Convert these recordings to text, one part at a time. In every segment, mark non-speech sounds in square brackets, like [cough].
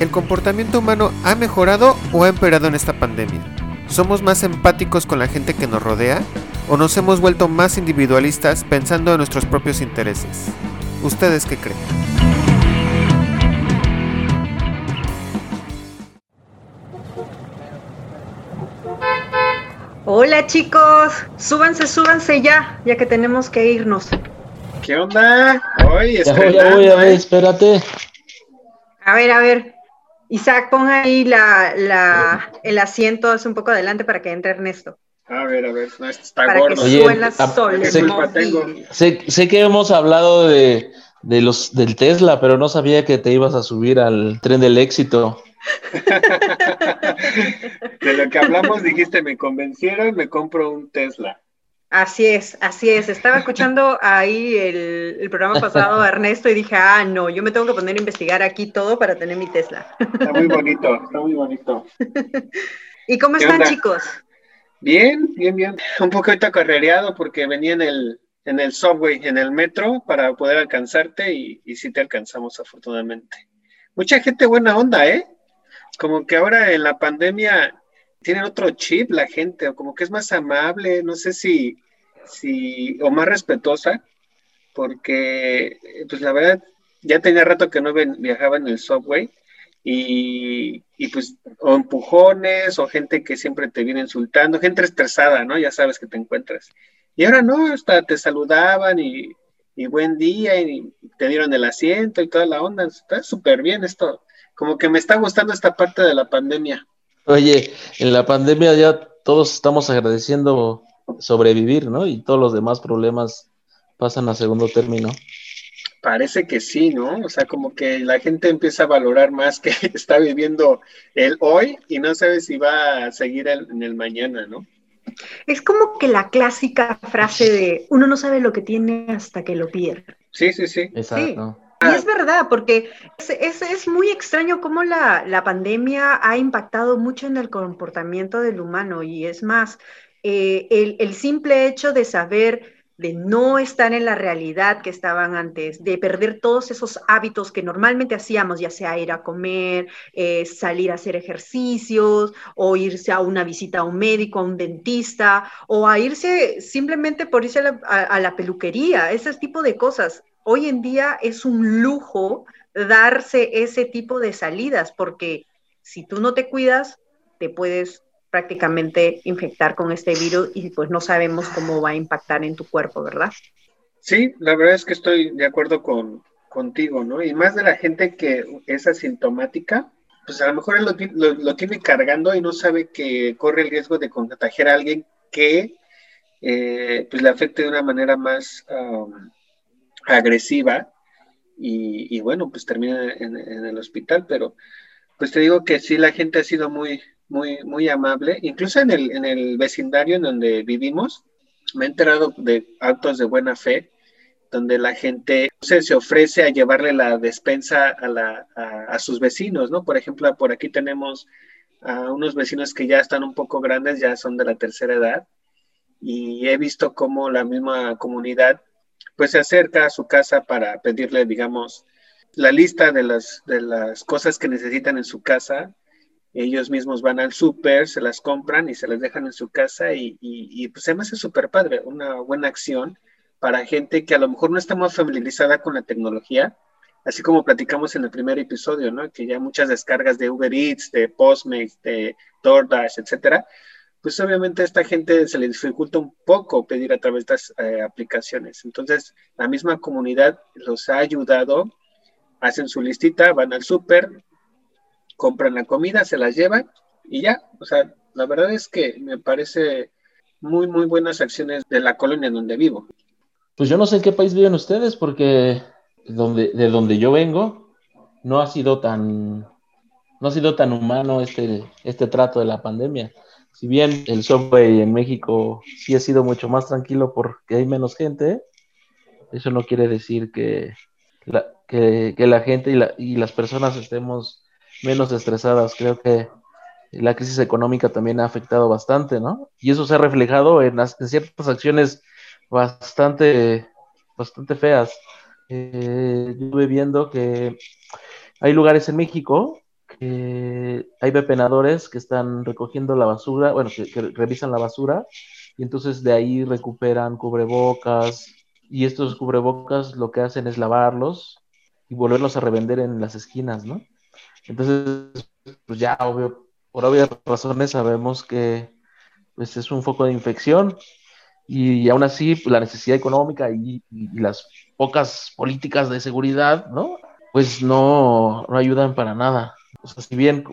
¿El comportamiento humano ha mejorado o ha empeorado en esta pandemia? ¿Somos más empáticos con la gente que nos rodea? ¿O nos hemos vuelto más individualistas pensando en nuestros propios intereses? ¿Ustedes qué creen? Hola chicos, súbanse, súbanse ya, ya que tenemos que irnos. ¿Qué onda? Hoy Ya voy, ya voy, a ver, espérate. A ver, a ver. Isaac, pon ahí la, la, el asiento, es un poco adelante para que entre Ernesto. A ver, a ver, no, este está Para gordo. que Oye, suena a- sol. ¿qué culpa tengo? Sé, sé que hemos hablado de, de los del Tesla, pero no sabía que te ibas a subir al tren del éxito. [laughs] De lo que hablamos dijiste, me convencieron, me compro un Tesla. Así es, así es. Estaba escuchando ahí el, el programa pasado a [laughs] Ernesto y dije, ah, no, yo me tengo que poner a investigar aquí todo para tener mi Tesla. Está muy bonito, está muy bonito. [laughs] ¿Y cómo ¿Qué están onda? chicos? Bien, bien, bien. Un ahorita carrereado porque venía en el, en el subway, en el metro, para poder alcanzarte y, y sí te alcanzamos afortunadamente. Mucha gente buena onda, ¿eh? Como que ahora en la pandemia tienen otro chip la gente, o como que es más amable, no sé si, si, o más respetuosa, porque, pues la verdad, ya tenía rato que no viajaba en el subway y, y pues o empujones o gente que siempre te viene insultando, gente estresada, ¿no? Ya sabes que te encuentras. Y ahora no, hasta te saludaban y, y buen día y te dieron el asiento y toda la onda. Está súper bien esto. Como que me está gustando esta parte de la pandemia. Oye, en la pandemia ya todos estamos agradeciendo sobrevivir, ¿no? Y todos los demás problemas pasan a segundo término. Parece que sí, ¿no? O sea, como que la gente empieza a valorar más que [laughs] está viviendo el hoy y no sabe si va a seguir el- en el mañana, ¿no? Es como que la clásica frase de uno no sabe lo que tiene hasta que lo pierde. Sí, sí, sí. Exacto. Y es verdad, porque es, es- es muy extraño cómo la, la pandemia ha impactado mucho en el comportamiento del humano. Y es más, eh, el, simple hecho de saber, de no estar en la realidad que estaban antes, de perder todos esos hábitos que normalmente hacíamos, ya sea ir a comer, eh, salir a hacer ejercicios, o irse a una visita a un médico, a un dentista, o a irse simplemente por irse a la, a la peluquería, ese tipo de cosas. Hoy en día es un lujo darse ese tipo de salidas, porque si tú no te cuidas, te puedes prácticamente infectar con este virus y pues no sabemos cómo va a impactar en tu cuerpo, ¿verdad? Sí, la verdad es que estoy de acuerdo con, contigo, ¿no? Y más de la gente que es asintomática, pues a lo mejor lo, lo- tiene cargando y no sabe que corre el riesgo de contagiar a alguien que eh, pues le afecte de una manera más agresiva y, bueno, pues termina en el hospital, pero pues te digo que sí, la gente ha sido muy, muy, muy amable, incluso en el, en el vecindario en donde vivimos, me he enterado de actos de buena fe, donde la gente se, se ofrece a llevarle la despensa a, la, a, a, sus vecinos, ¿no? Por ejemplo, por aquí tenemos a unos vecinos que ya están un poco grandes, ya son de la tercera edad, y he visto cómo la misma comunidad pues se acerca a su casa para pedirle, digamos, la lista de las, de las cosas que necesitan en su casa. Ellos mismos van al súper, se las compran y se las dejan en su casa y, y, y pues se me hace súper padre, una buena acción para gente que a lo mejor no está muy familiarizada con la tecnología, así como platicamos en el primer episodio, ¿no? Que ya muchas descargas de Uber Eats, de Postmates, de DoorDash, etcétera, pues obviamente a esta gente se le dificulta un poco pedir a través de estas eh, aplicaciones. Entonces, la misma comunidad los ha ayudado, hacen su listita, van al súper, compran la comida, se las llevan y ya. O sea, la verdad es que me parece muy, muy buenas acciones de la colonia donde vivo. Pues yo no sé en qué país viven ustedes, porque donde, de donde yo vengo no ha sido tan, no ha sido tan humano este, este trato de la pandemia. Si bien el subway en México sí ha sido mucho más tranquilo porque hay menos gente, eso no quiere decir que la, que la gente y, la, y las personas estemos menos estresadas. Creo que la crisis económica también ha afectado bastante, ¿no? Y eso se ha reflejado en, las, ciertas acciones bastante, bastante feas. Eh, yo estuve viendo que hay lugares en México que hay bepenadores que están recogiendo la basura, bueno, que, revisan la basura y entonces de ahí recuperan cubrebocas y estos cubrebocas lo que hacen es lavarlos y volverlos a revender en las esquinas, ¿no? Entonces, pues ya obvio, por obvias razones sabemos que pues es un foco de infección y, aún así pues, la necesidad económica y, las pocas políticas de seguridad, ¿no? Pues no, no ayudan para nada. O sea, si bien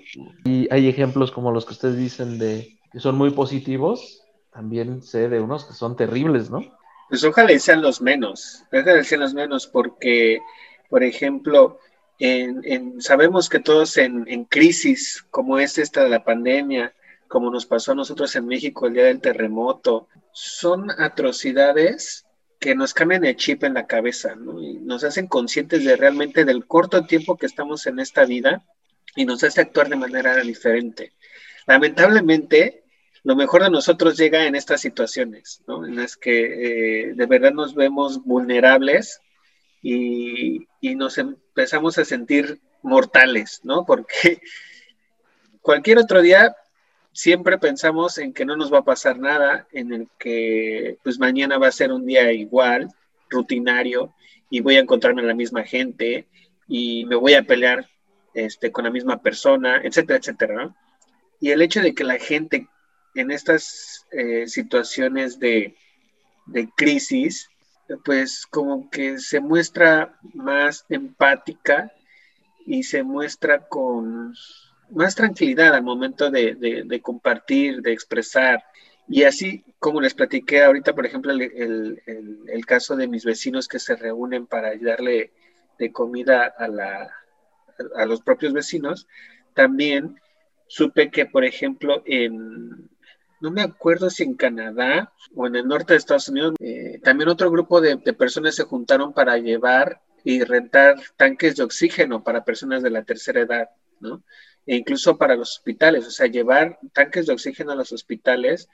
hay ejemplos como los que ustedes dicen de que son muy positivos, también sé de unos que son terribles, ¿no? Pues ojalá sean los menos, ojalá sean los menos, porque, por ejemplo, en, sabemos que todos en, crisis, como es esta de la pandemia, como nos pasó a nosotros en México el día del terremoto, son atrocidades que nos cambian el chip en la cabeza. Y nos hacen conscientes de realmente del corto tiempo que estamos en esta vida y nos hace actuar de manera diferente. Lamentablemente, lo mejor de nosotros llega en estas situaciones. En las que eh, de verdad nos vemos vulnerables y, nos empezamos a sentir mortales, ¿no? Porque [laughs] cualquier otro día siempre pensamos en que no nos va a pasar nada, en el que pues mañana va a ser un día igual, rutinario, y voy a encontrarme a la misma gente y me voy a pelear este, con la misma persona, etcétera, etcétera. Y el hecho de que la gente en estas eh, situaciones de, de crisis, pues como que se muestra más empática y se muestra con más tranquilidad al momento de, compartir, de expresar. Y así como les platiqué ahorita, por ejemplo, el, caso de mis vecinos que se reúnen para darle de comida a, la, a los propios vecinos, también supe que, por ejemplo, en, no me acuerdo si en Canadá o en el norte de Estados Unidos, eh, también otro grupo de, personas se juntaron para llevar y rentar tanques de oxígeno para personas de la tercera edad, ¿no? e incluso para los hospitales, o sea, llevar tanques de oxígeno a los hospitales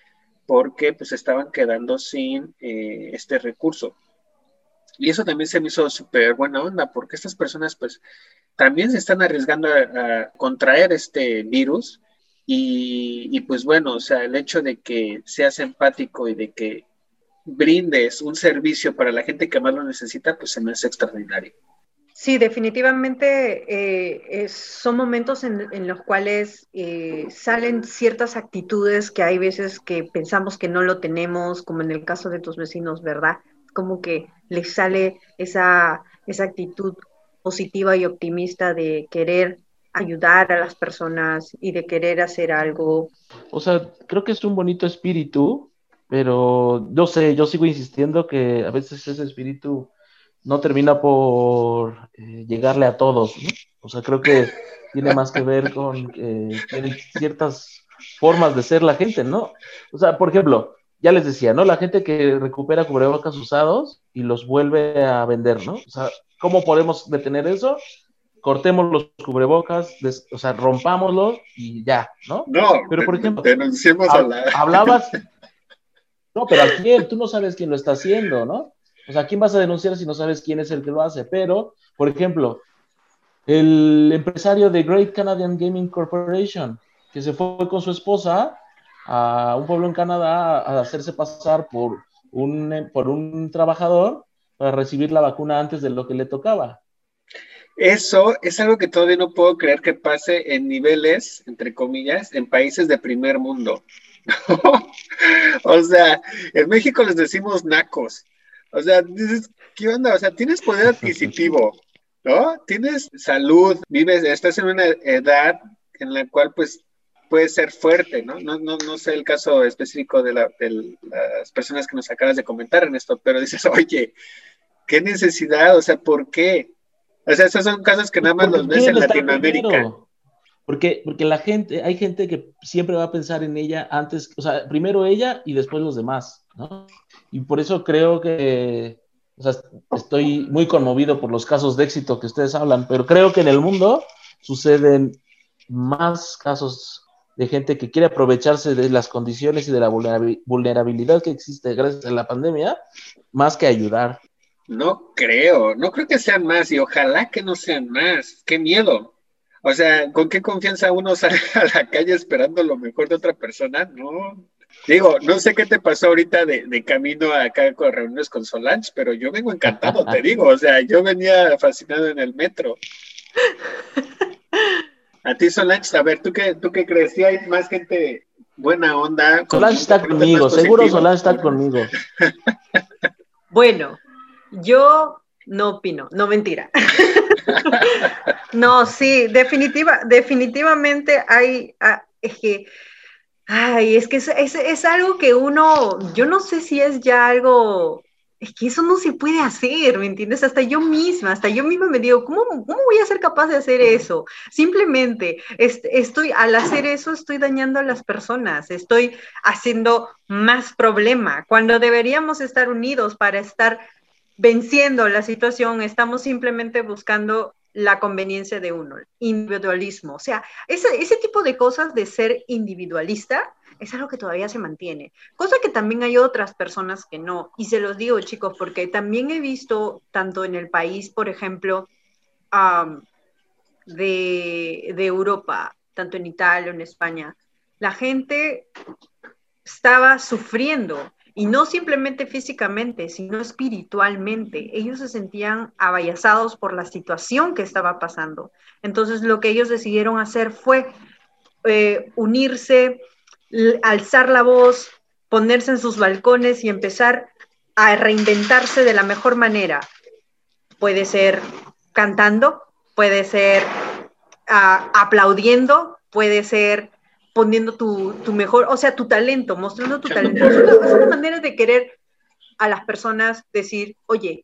porque pues estaban quedando sin eh, este recurso. Y eso también se me hizo súper buena onda, porque estas personas pues también se están arriesgando a, contraer este virus y, pues bueno, o sea, el hecho de que seas empático y de que brindes un servicio para la gente que más lo necesita, pues se me hace extraordinario. Sí, definitivamente eh, son momentos en, los cuales eh, salen ciertas actitudes que hay veces que pensamos que no lo tenemos, como en el caso de tus vecinos, ¿verdad? Como que les sale esa, esa actitud positiva y optimista de querer ayudar a las personas y de querer hacer algo. O sea, creo que es un bonito espíritu, pero yo sé, yo sigo insistiendo que a veces ese espíritu no termina por eh, llegarle a todos. O sea, creo que tiene más que ver con ciertas formas de ser la gente, ¿no? O sea, por ejemplo, ya les decía, ¿no? La gente que recupera cubrebocas usados y los vuelve a vender, ¿no? O sea, ¿cómo podemos detener eso? Cortemos los cubrebocas, o sea, rompámoslos y ya, ¿no? No, pero por ejemplo, a la... [laughs] hablabas, no, pero ¿a quién? Tú no sabes quién lo está haciendo, ¿no? O sea, ¿quién vas a denunciar si no sabes quién es el que lo hace? Pero, por ejemplo, el empresario de Great Canadian Gaming Corporation, que se fue con su esposa a un pueblo en Canadá a hacerse pasar por un, por un trabajador para recibir la vacuna antes de lo que le tocaba. Eso es algo que todavía no puedo creer que pase en niveles, entre comillas, en países de primer mundo. [laughs] o sea, en México les decimos nacos, o sea, dices, ¿qué onda? O sea, tienes poder adquisitivo, ¿no? Tienes salud, vives, estás en una edad en la cual pues puedes ser fuerte, ¿no? No, no, no sé el caso específico de, la, de las personas que nos acabas de comentar en esto, pero dices, [laughs] oye, ¿qué necesidad? O sea, ¿por qué? O sea, esos son casos que nada más los ves en Latinoamérica. Porque, porque la gente, hay gente que siempre va a pensar en ella antes, o sea, primero ella y después los demás, ¿no? Y por eso creo que, o sea, estoy muy conmovido por los casos de éxito que ustedes hablan, pero creo que en el mundo suceden más casos de gente que quiere aprovecharse de las condiciones y de la vulnerabilidad que existe gracias a la pandemia, más que ayudar. No creo, no creo que sean más y ojalá que no sean más. Qué miedo. O sea, ¿con qué confianza uno [laughs] sale a la calle esperando lo mejor de otra persona? No. Digo, no sé qué te pasó ahorita de, camino acá con reuniones con Solange, pero yo vengo encantado, te [laughs] digo. O sea, yo venía fascinado en el metro. A ti, Solange, a ver, ¿tú qué, tú qué crees? ¿Si hay más gente buena onda? Solange está conmigo, seguro Solange está conmigo. Bueno, yo no opino, no mentira. [laughs] no, sí, definitiva, definitivamente hay, ah, es que, ay, es que es, es, algo que uno, yo no sé si es ya algo, es que eso no se puede hacer, ¿me entiendes? Hasta yo misma, hasta yo misma me digo, ¿cómo, cómo voy a ser capaz de hacer eso? Simplemente estoy, al hacer eso, estoy dañando a las personas, estoy haciendo más problema, cuando deberíamos estar unidos para estar venciendo la situación, estamos simplemente buscando la conveniencia de uno, individualismo. O sea, ese, ese tipo de cosas de ser individualista es algo que todavía se mantiene. Cosa que también hay otras personas que no. Y se los digo, chicos, porque también he visto, tanto en el país, por ejemplo, de, de Europa, tanto en Italia en España, la gente estaba sufriendo y no simplemente físicamente, sino espiritualmente. Ellos se sentían avallazados por la situación que estaba pasando. Entonces lo que ellos decidieron hacer fue eh, unirse, alzar la voz, ponerse en sus balcones y empezar a reinventarse de la mejor manera. Puede ser cantando, puede ser ah, aplaudiendo, puede ser poniendo tu, mejor, o sea, tu talento, mostrando tu talento. Es una, manera de querer a las personas decir, oye,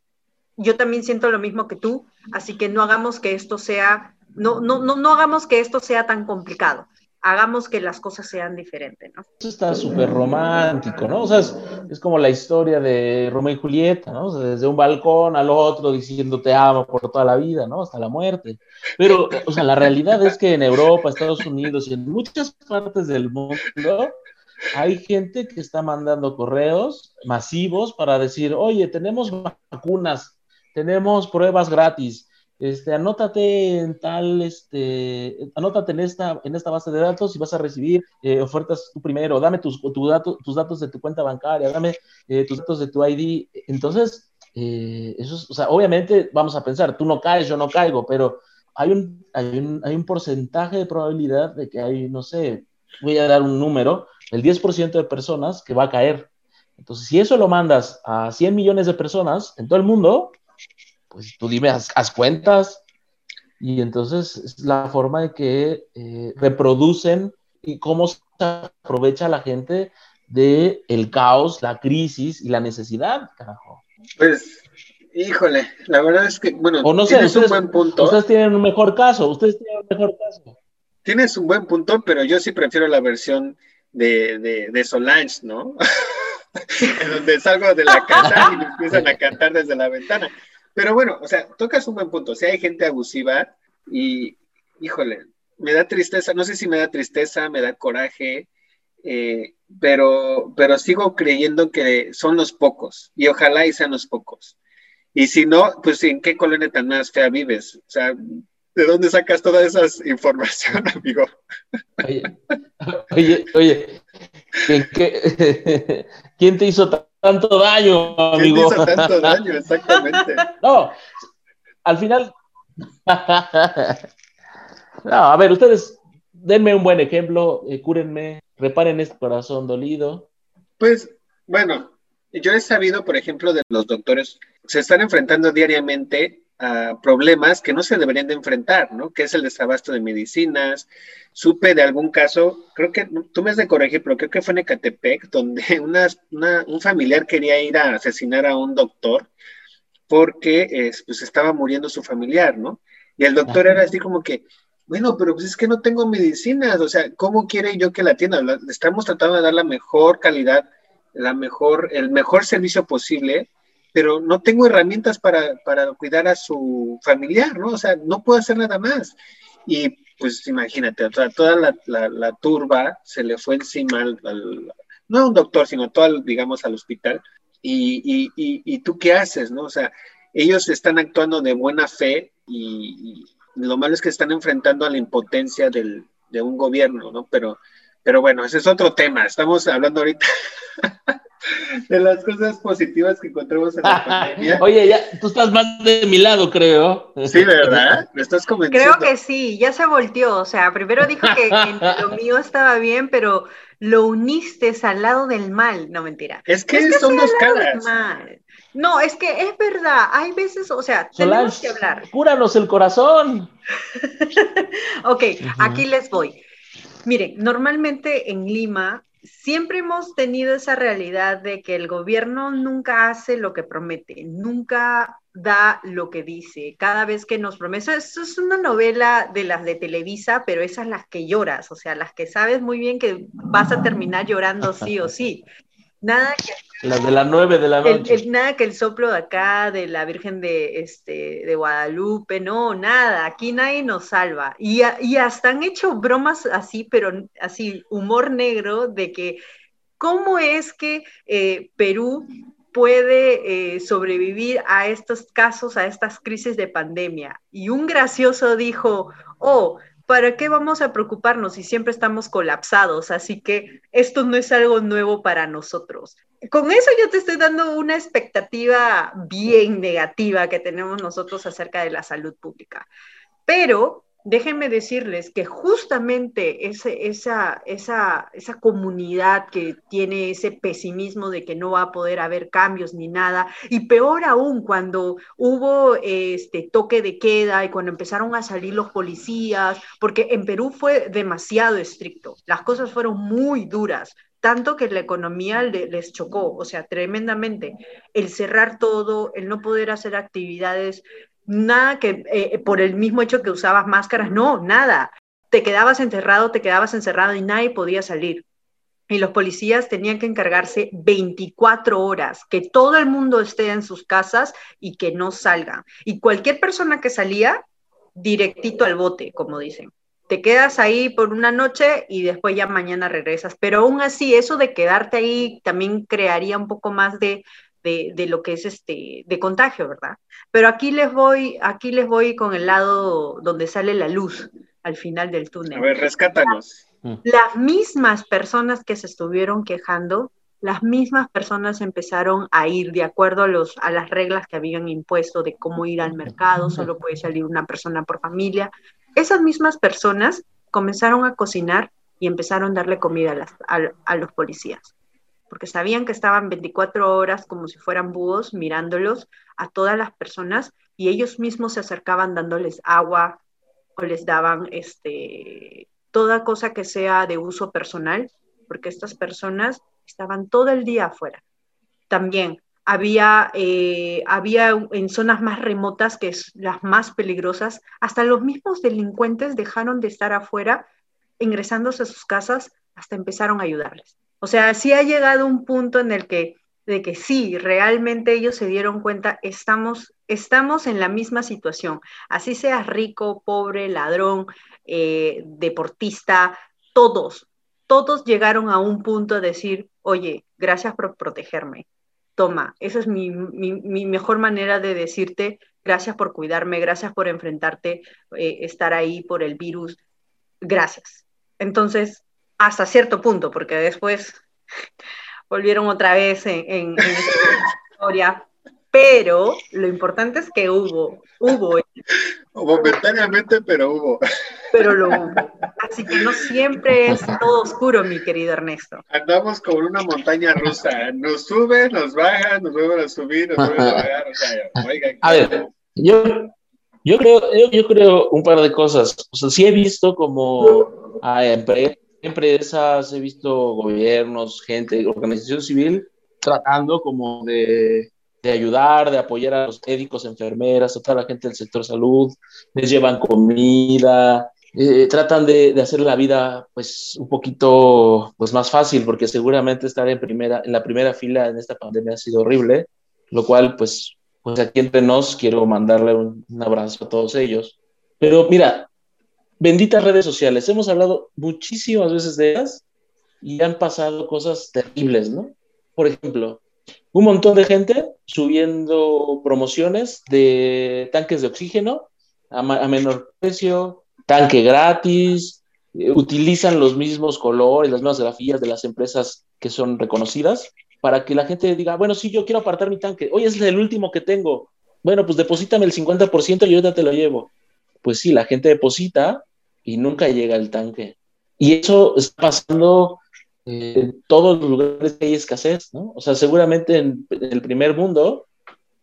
yo también siento lo mismo que tú, así que no hagamos que esto sea, no, no, no, no hagamos que esto sea tan complicado hagamos que las cosas sean diferentes, ¿no? Eso está súper romántico, ¿no? O sea, es, como la historia de Romeo y Julieta, ¿no? Desde un balcón al otro diciendo te amo por toda la vida, ¿no? Hasta la muerte. Pero, o sea, la realidad es que en Europa, Estados Unidos y en muchas partes del mundo hay gente que está mandando correos masivos para decir, oye, tenemos vacunas, tenemos pruebas gratis, este, anótate en tal, este, anótate en esta, base de datos y vas a recibir eh, ofertas tú primero, dame tus, datos de tu cuenta bancaria, dame eh, tus datos de tu ID. Entonces, eh, obviamente vamos a pensar, tú no caes, yo no caigo, pero hay un porcentaje de probabilidad de que hay, no sé, voy a dar un número, el 10% de personas que va a caer. Entonces, si eso lo mandas a 100 millones de personas en todo el mundo, pues tú dime, haz, cuentas. Y entonces es la forma de que eh, reproducen y cómo se aprovecha la gente de el caos, la crisis y la necesidad, carajo. Pues, híjole, la verdad es que, bueno, tienes un buen punto. Ustedes tienen un mejor caso, ustedes tienen un mejor caso. Tienes un buen punto, pero yo sí prefiero la versión de, de, de Solange, ¿no? [laughs] en donde salgo de la casa y me empiezan a cantar desde la ventana. Pero bueno, o sea, tocas un buen punto. Sea, hay gente abusiva y, híjole, me da tristeza, no sé si me da tristeza, me da coraje, eh, pero, pero sigo creyendo que son los pocos y ojalá y sean los pocos. Y si no, pues ¿en qué colonia tan más fea vives? O sea, ¿de dónde sacas toda esa información, [laughs] amigo? Oye, oye [laughs] ¿quién te hizo tanto daño, amigo. hizo tanto daño, exactamente. [laughs] No, al final. no, a ver, ustedes denme un buen ejemplo, eh, cúrenme, reparen este corazón dolido. Pues, bueno, yo he sabido, por ejemplo, de los doctores, se están enfrentando diariamente a problemas que no se deberían de enfrentar, ¿no? Que es el desabasto de medicinas. Supe de algún caso, creo que tú me has de corregir, pero creo que fue en Ecatepec, [laughs] donde un familiar quería ir a asesinar a un doctor porque pues estaba muriendo su familiar, ¿no? Y el doctor era así como que, bueno, pero pues es que no tengo medicinas, o sea, ¿cómo quiere yo que la atienda? estamos tratando de dar la mejor calidad, la mejor, el mejor servicio posible, pero no tengo herramientas para, cuidar a su familiar, ¿no? O sea, no puedo hacer nada más. Y pues imagínate, toda la, turba se le fue encima al, no a un doctor, sino todo, digamos, al hospital. Y, y, y, tú qué haces, ¿no? O sea, ellos están actuando de buena fe y, lo malo es que están enfrentando a la impotencia del, de un gobierno, ¿no? Pero, pero bueno, ese es otro tema. Estamos hablando ahorita [laughs] de las cosas positivas que encontramos en la [laughs] pandemia. Oye, ya, tú estás más de mi lado, creo. Sí, ¿verdad? Me estás convenciendo. Creo que sí, ya se volteó. O sea, primero dijo que [laughs] lo mío estaba bien, pero lo uniste al lado del mal. No, mentira. Es que, son dos caras. No, es que es verdad. Hay veces, o sea, tenemos que hablar. Cúranos el corazón. [laughs] ok, aquí les voy. Miren, normalmente en Lima siempre hemos tenido esa realidad de que el gobierno nunca hace lo que promete, nunca da lo que dice. Cada vez que nos promete, eso es una novela de las de Televisa, pero esas las que lloras, o sea, las que sabes muy bien que vas a terminar llorando sí o sí. Nada que las de las nueve de la noche. nada que el soplo de acá, de la Virgen de, este, de Guadalupe, no, nada, aquí nadie nos salva. Y, y hasta han hecho bromas así, pero así, humor negro, de que cómo es que eh, Perú puede eh, sobrevivir a estos casos, a estas crisis de pandemia. Y un gracioso dijo, oh, ¿para qué vamos a preocuparnos si siempre estamos colapsados? Así que esto no es algo nuevo para nosotros. Con eso yo te estoy dando una expectativa bien negativa que tenemos nosotros acerca de la salud pública. Pero déjenme decirles que justamente esa, esa, esa comunidad que tiene ese pesimismo de que no va a poder haber cambios ni nada, y peor aún cuando hubo este toque de queda y cuando empezaron a salir los policías, porque en Perú fue demasiado estricto, las cosas fueron muy duras, tanto que la economía les chocó, o sea, tremendamente. El cerrar todo, el no poder hacer actividades nada que eh, por el mismo hecho que usabas máscaras, no, nada. Te quedabas encerrado, te quedabas encerrado y nadie podía salir. Y los policías tenían que encargarse 24 horas, que todo el mundo esté en sus casas y que no salga. Y cualquier persona que salía, directito al bote, como dicen. Te quedas ahí por una noche y después ya mañana regresas. Pero aún así, eso de quedarte ahí también crearía un poco más de de, lo que es este, de contagio, ¿verdad? Pero aquí les voy, aquí les voy con el lado donde sale la luz al final del túnel. A ver, rescátanos. Mm. Las mismas personas que se estuvieron quejando, las mismas personas empezaron a ir de acuerdo a, los, a las reglas que habían impuesto de cómo ir al mercado, solo puede salir una persona por familia. Esas mismas personas comenzaron a cocinar y empezaron a darle comida a los policías porque sabían que estaban 24 horas como si fueran búhos mirándolos a todas las personas y ellos mismos se acercaban dándoles agua o les daban este, toda cosa que sea de uso personal, porque estas personas estaban todo el día afuera. También había, eh, había en zonas más remotas, que es las más peligrosas, hasta los mismos delincuentes dejaron de estar afuera, ingresándose a sus casas, hasta empezaron a ayudarles. O sea, sí ha llegado un punto en el que, de que sí, realmente ellos se dieron cuenta, estamos, estamos en la misma situación, así seas rico, pobre, ladrón, eh, deportista, todos, todos llegaron a un punto de decir, oye, gracias por protegerme. Toma, esa es mi, mejor manera de decirte, gracias por cuidarme, gracias por enfrentarte, eh, estar ahí por el virus, gracias. Entonces, hasta cierto punto, porque después [laughs] volvieron otra vez en, en, historia. Pero lo importante es que hubo, hubo. Momentáneamente, pero hubo. Pero lo hubo. Así que no siempre es todo oscuro, mi querido Ernesto. Andamos como en una montaña rusa. Nos sube, nos baja, nos vuelven a subir, nos vuelven a bajar. O sea, oigan, a ver, yo, yo creo, yo, creo un par de cosas. O sea, sí he visto como a empresas empresas, he visto gobiernos, gente, organización civil tratando como de, de, ayudar, de apoyar a los médicos, enfermeras, a toda la gente del sector salud, les llevan comida, eh, tratan de, de, hacer la vida pues un poquito pues más fácil, porque seguramente estar en, primera, en la primera fila en esta pandemia ha sido horrible, lo cual pues, pues aquí entre nos quiero mandarle un, un abrazo a todos ellos. Pero mira, benditas redes sociales. Hemos hablado muchísimas veces de ellas y han pasado cosas terribles, ¿no? Por ejemplo, un montón de gente subiendo promociones de tanques de oxígeno a, menor precio, tanque gratis, utilizan los mismos colores, las mismas grafías de las empresas que son reconocidas para que la gente diga, bueno, sí, yo quiero apartar mi tanque, oye, es el último que tengo, bueno, pues deposítame el 50% y ahorita te lo llevo. Pues sí, la gente deposita y nunca llega el tanque. Y eso está pasando en todos los lugares que hay escasez, ¿no? O sea, seguramente en, el primer mundo,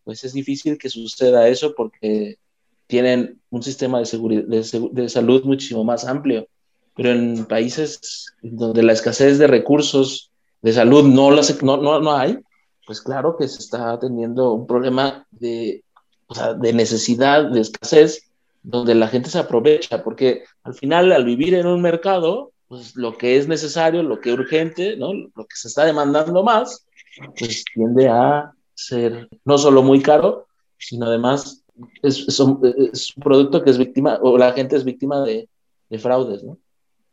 pues es difícil que suceda eso porque tienen un sistema de, seguridad, de, salud muchísimo más amplio. Pero en países donde la escasez de recursos de salud no, no, no, no hay, pues claro que se está teniendo un problema de o sea, de necesidad, de escasez, donde la gente se aprovecha, porque al final, al vivir en un mercado, pues lo que es necesario, lo que es urgente, ¿no? Lo que se está demandando más, pues tiende a ser no solo muy caro, sino además es, es, un, producto que es víctima, o la gente es víctima de, de fraudes.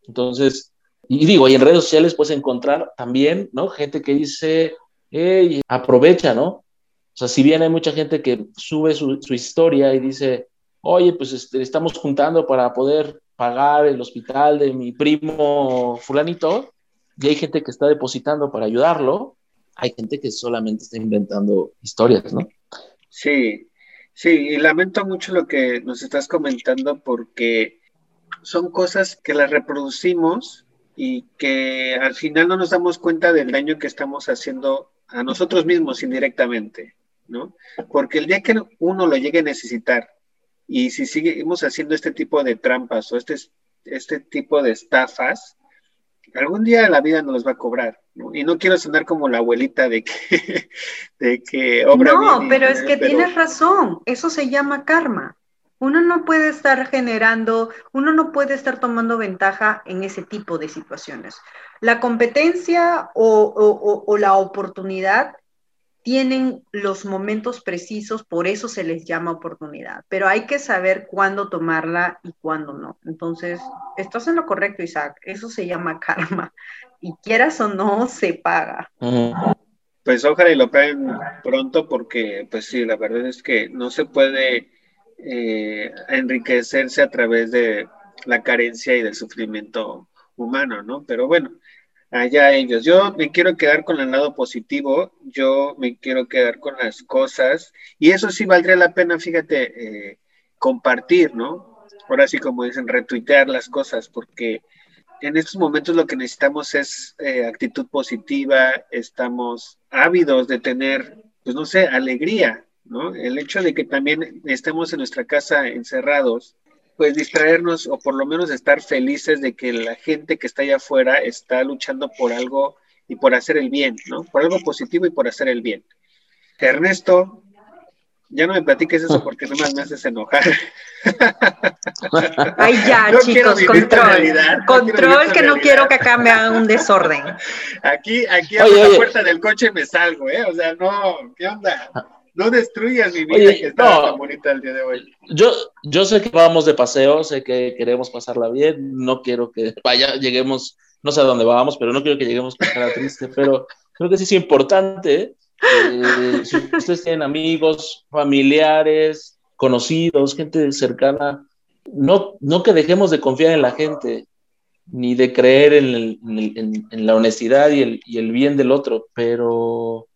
Entonces, y digo, y en redes sociales puedes encontrar también, ¿no? Gente que dice, hey, aprovecha, ¿no? O sea, si bien hay mucha gente que sube su, historia y dice, oye, pues este, estamos juntando para poder pagar el hospital de mi primo fulanito, y hay gente que está depositando para ayudarlo, hay gente que solamente está inventando historias, ¿no? Sí, sí, y lamento mucho lo que nos estás comentando porque son cosas que las reproducimos y que al final no nos damos cuenta del daño que estamos haciendo a nosotros mismos indirectamente. ¿no? Porque el día que uno lo llegue a necesitar y si seguimos haciendo este tipo de trampas o este, este tipo de estafas, algún día la vida nos va a cobrar, ¿no? Y no quiero sonar como la abuelita de que, [laughs] de que obra No, pero es que tienes razón, eso se llama karma. Uno no puede estar generando, uno no puede estar tomando ventaja en ese tipo de situaciones. La competencia o, o la oportunidad tienen los momentos precisos, por eso se les llama oportunidad, pero hay que saber cuándo tomarla y cuándo no. Entonces, estás en lo correcto, Isaac, eso se llama [laughs] karma, y quieras o no, se paga. Pues ojalá y lo paguen pronto, porque pues sí, la verdad es que no se puede eh, enriquecerse a través de la carencia y del sufrimiento humano, ¿no? Pero bueno, allá ellos. Yo me quiero quedar con el lado positivo, yo me quiero quedar con las cosas y eso sí valdría la pena, fíjate, eh, compartir, ¿no? Ahora sí, como dicen, retuitear las cosas, porque en estos momentos lo que necesitamos es eh, actitud positiva, estamos ávidos de tener, pues no sé, alegría, ¿no? El hecho de que también estemos en nuestra casa encerrados, pues distraernos o por lo menos estar felices de que la gente que está allá afuera está luchando por algo y por hacer el bien, ¿no? Por algo positivo y por hacer el bien. Ernesto, ya no me platiques eso porque nomás me haces enojar. [laughs] Ay, ya, chicos, control. control que no quiero que acá me hagan un desorden. Aquí, aquí abro la puerta del coche y me salgo, ¿eh? O sea, no, ¿qué onda? No destruyas mi vida que está tan bonita el día de hoy. Yo, yo sé que vamos de paseo, sé que queremos pasarla bien, no quiero que vaya, lleguemos, no sé a dónde vamos, pero no quiero que lleguemos con cara triste, pero creo que sí es importante. Eh, si ustedes tienen amigos, familiares, conocidos, gente cercana, no, no que dejemos de confiar en la gente, ni de creer en, en la honestidad y el, y el bien del otro, pero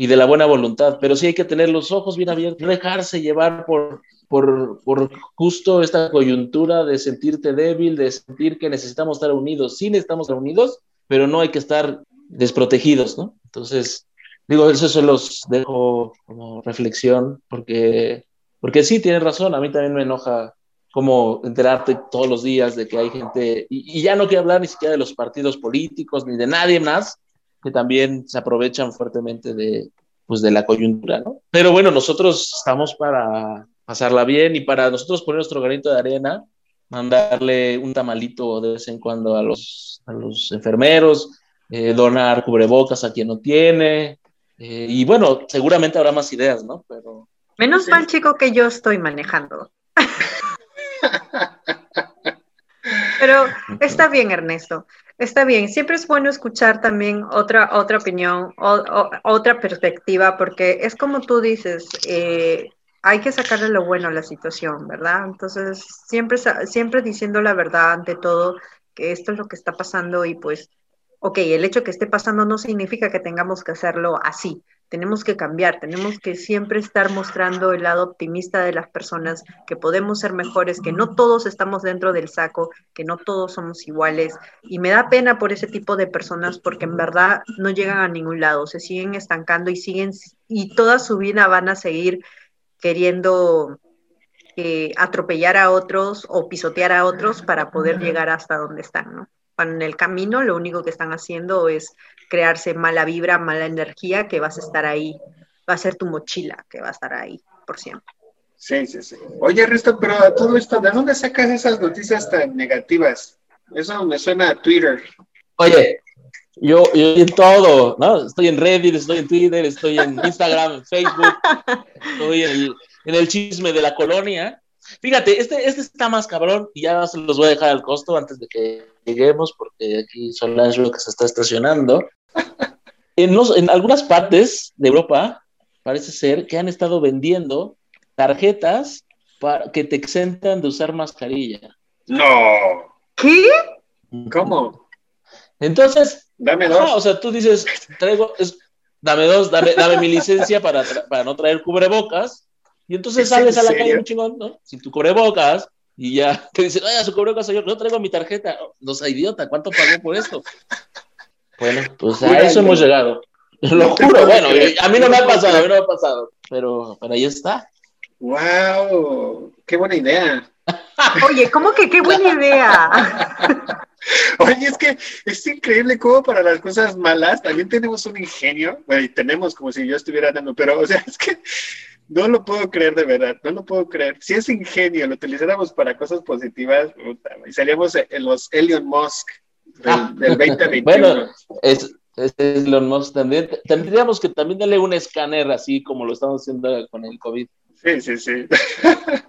y de la buena voluntad, pero sí hay que tener los ojos bien abiertos, no dejarse llevar por, por, por, justo esta coyuntura de sentirte débil, de sentir que necesitamos estar unidos. Sí necesitamos estar unidos, pero no hay que estar desprotegidos, ¿no? Entonces, digo, eso se los dejo como reflexión, porque, porque sí, tienes razón, a mí también me enoja como enterarte todos los días de que hay gente, y, y ya no quiero hablar ni siquiera de los partidos políticos ni de nadie más, que también se aprovechan fuertemente de, pues, de la coyuntura, ¿no? Pero bueno, nosotros estamos para pasarla bien y para nosotros poner nuestro granito de arena, mandarle un tamalito de vez en cuando a los, a los enfermeros, eh, donar cubrebocas a quien no tiene, eh, y bueno, seguramente habrá más ideas, ¿no? Pero... Menos mal, chico, que yo estoy manejando. [laughs] Pero está bien, Ernesto. Está bien, siempre es bueno escuchar también otra, otra opinión, o, otra perspectiva, porque es como tú dices, eh, hay que sacarle lo bueno a la situación, ¿verdad? Entonces, siempre, siempre diciendo la verdad ante todo, que esto es lo que está pasando y pues, ok, el hecho que esté pasando no significa que tengamos que hacerlo así, tenemos que cambiar, tenemos que siempre estar mostrando el lado optimista de las personas, que podemos ser mejores, que no todos estamos dentro del saco, que no todos somos iguales. Y me da pena por ese tipo de personas porque en verdad no llegan a ningún lado, se siguen estancando y siguen y toda su vida van a seguir queriendo eh, atropellar a otros o pisotear a otros para poder llegar hasta donde están, ¿no? En el camino lo único que están haciendo es crearse mala vibra, mala energía, que vas a estar ahí, va a ser tu mochila que va a estar ahí por siempre. Sí, sí, sí. Oye, Risto, pero a todo esto, ¿de dónde sacas esas noticias tan negativas? Eso me suena a Twitter. Oye, yo, yo en todo, ¿no? Estoy en Reddit, estoy en Twitter, estoy en Instagram, en Facebook, estoy en el, chisme de la colonia. Fíjate, este, este está más cabrón y ya se los voy a dejar al costo antes de que lleguemos, porque aquí Solange lo que se está estacionando. En, los, en algunas partes de Europa parece ser que han estado vendiendo tarjetas para que te exentan de usar mascarilla. No. ¿Qué? ¿Cómo? Entonces, Dame dos. o sea, tú dices, traigo, dame dos, dame, dame mi licencia para, para no traer cubrebocas. Y entonces sales a la calle un chingón, ¿no? Sin tu cubrebocas y ya te dicen, oye, su cubrebocas, yo no traigo mi tarjeta. No sea idiota, ¿cuánto pagó por esto? Bueno, pues a eso hemos llegado. [laughs] Lo juro, bueno, a mí no me ha pasado, a mí no me ha pasado, pero, pero ahí está. ¡Wow! ¡Qué buena idea! [laughs] Oye, ¿cómo que qué buena idea? [laughs] Oye, es que es increíble cómo para las cosas malas también tenemos un ingenio, bueno, y tenemos como si yo estuviera dando, pero o sea, es que no lo puedo creer de verdad, no lo puedo creer. Si ese ingenio lo utilizáramos para cosas positivas, y salíamos en los Elon Musk del, 2021. bueno, es, es Elon Musk también. Tendríamos que también darle un escáner así como lo estamos haciendo con el COVID. Sí, sí, sí.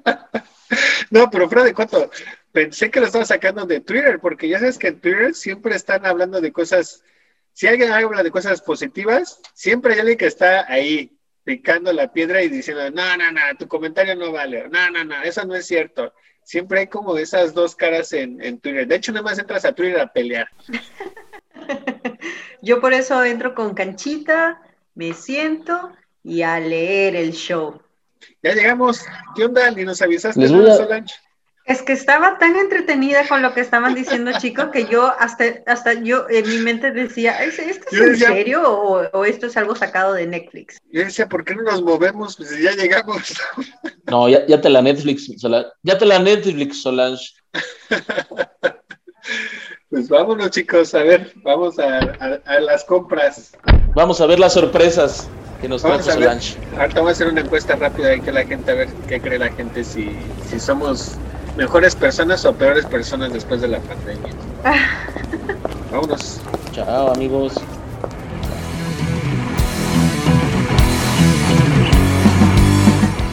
[laughs] no, pero fuera de cuánto, pensé que lo estaba sacando de Twitter, porque ya sabes que en Twitter siempre están hablando de cosas, si alguien habla de cosas positivas, siempre hay alguien que está ahí picando la piedra y diciendo, no, no, no, tu comentario no vale, no, no, no, eso no es cierto. Siempre hay como esas dos caras en, en Twitter. De hecho, nada más entras a Twitter a pelear. [laughs] Yo por eso entro con canchita, me siento y a leer el show. Ya llegamos. ¿Qué onda? Ni nos avisaste, Solange. Es que estaba tan entretenida con lo que estaban diciendo, chicos, que yo hasta, hasta yo en mi mente decía, ¿esto es en serio o, esto es algo sacado de Netflix? Yo decía, ¿por qué no nos movemos? Pues ya llegamos. No, ya, ya te la Netflix, Solange. Ya te la Netflix, Solange. Pues vámonos, chicos, a ver, vamos a, las compras. Vamos a ver las sorpresas que nos trae Solange. Ahorita vamos a hacer una encuesta rápida y que la gente, a ver qué cree la gente, si, si somos mejores personas o peores personas después de la pandemia. [laughs] Vámonos. Chao, amigos.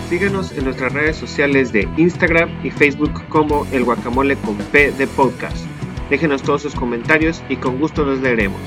Síguenos en nuestras redes sociales de Instagram y Facebook como El Guacamole con P de Podcast. Déjenos todos sus comentarios y con gusto los leeremos.